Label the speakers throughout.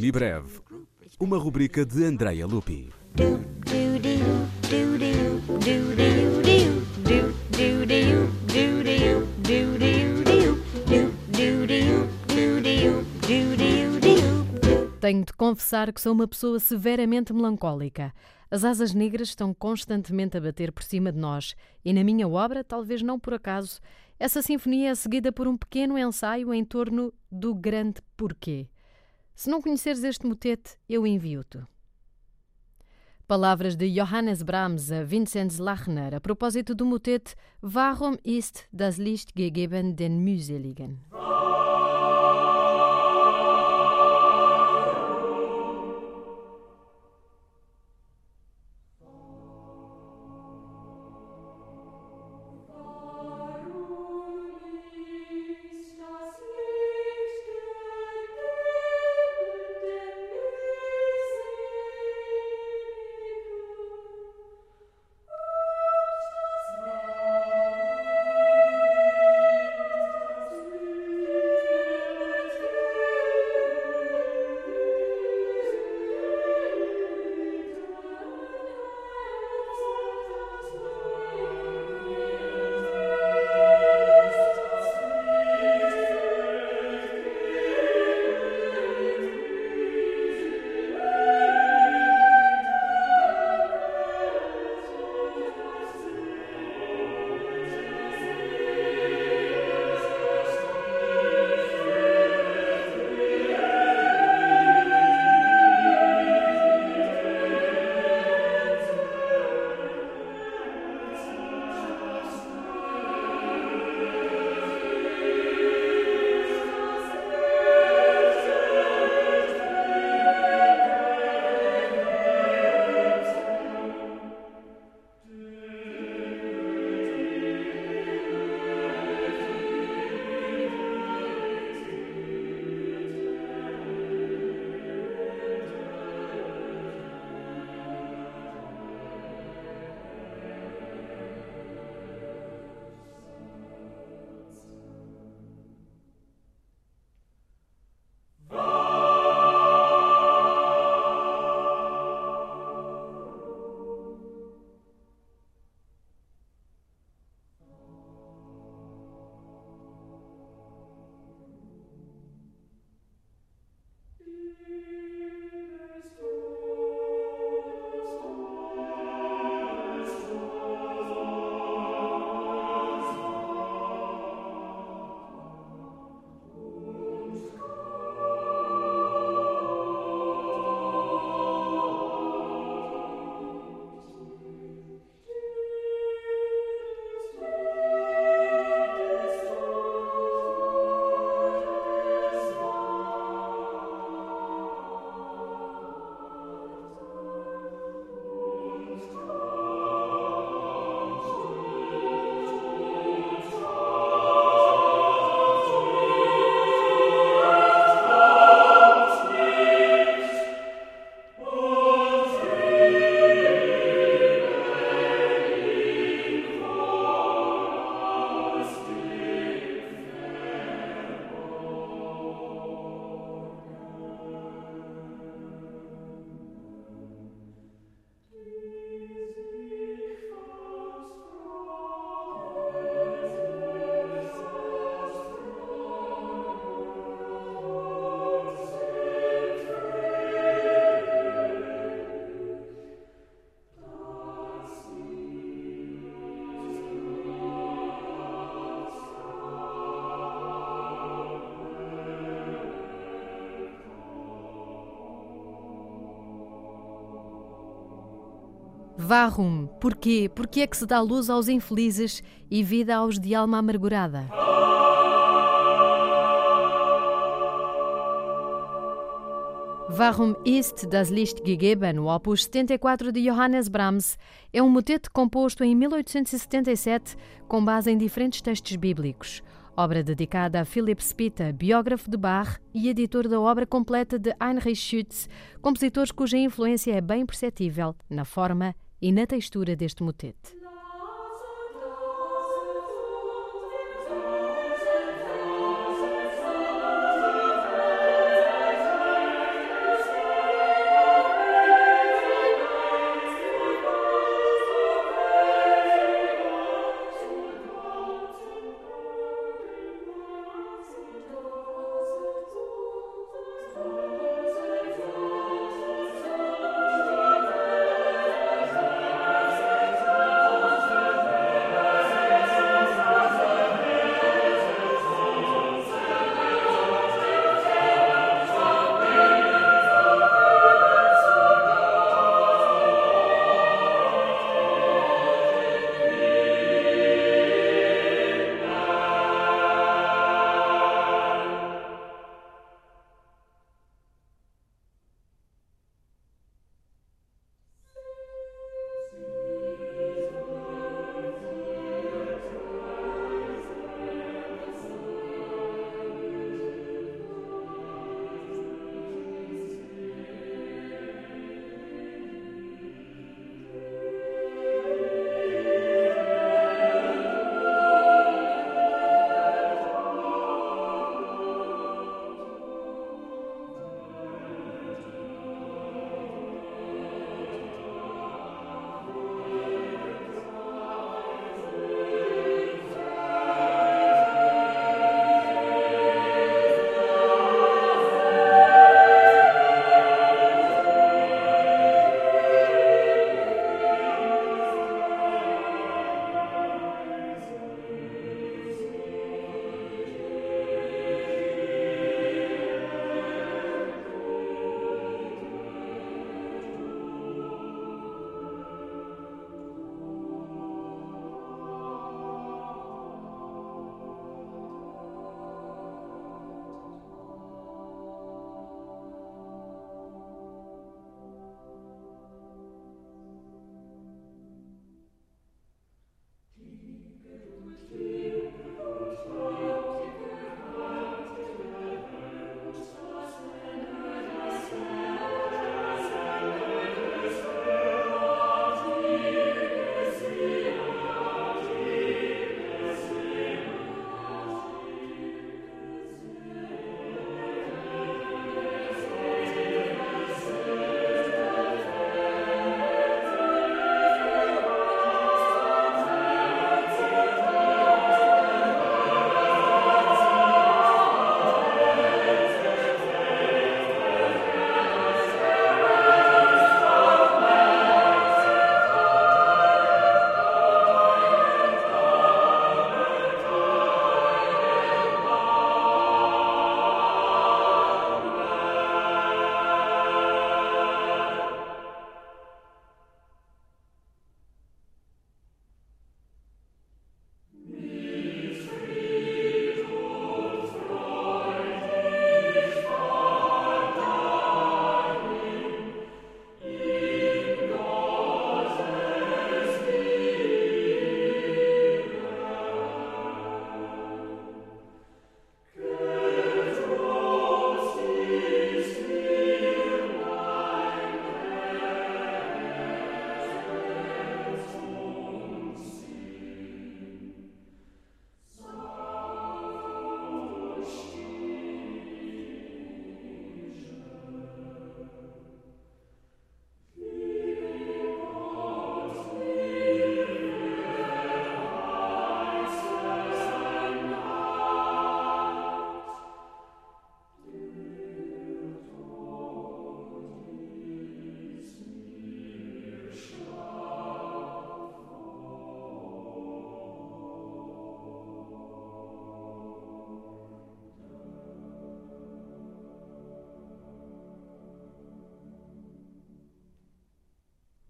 Speaker 1: Semibreve, uma rubrica de Andrea Lupi.
Speaker 2: Tenho de confessar que sou uma pessoa severamente melancólica. As asas negras estão constantemente a bater por cima de nós, e na minha obra, talvez não por acaso, essa sinfonia é seguida por um pequeno ensaio em torno do grande porquê. Se não conheceres este motete, eu envio-te. Palavras de Johannes Brahms a Vinzenz Lachner a propósito do motete Warum ist das Licht gegeben den Mühseligen? Varum, porquê? Porquê é que se dá luz aos infelizes e vida aos de alma amargurada? Warum ist das Licht gegeben, o opus 74 de Johannes Brahms, é um motete composto em 1877 com base em diferentes textos bíblicos. Obra dedicada a Philip Spitta, biógrafo de Bach e editor da obra completa de Heinrich Schütz, compositores cuja influência é bem perceptível na forma e na textura deste motete.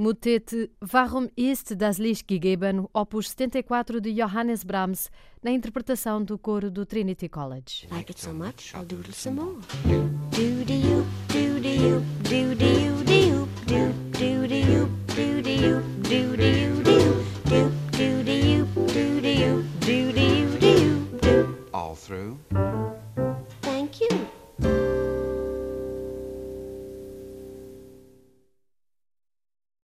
Speaker 2: Motete Warum ist das Licht gegeben, opus 74 de Johannes Brahms, na interpretação do coro do Trinity College.
Speaker 3: Like it so much, I'll doodle some more.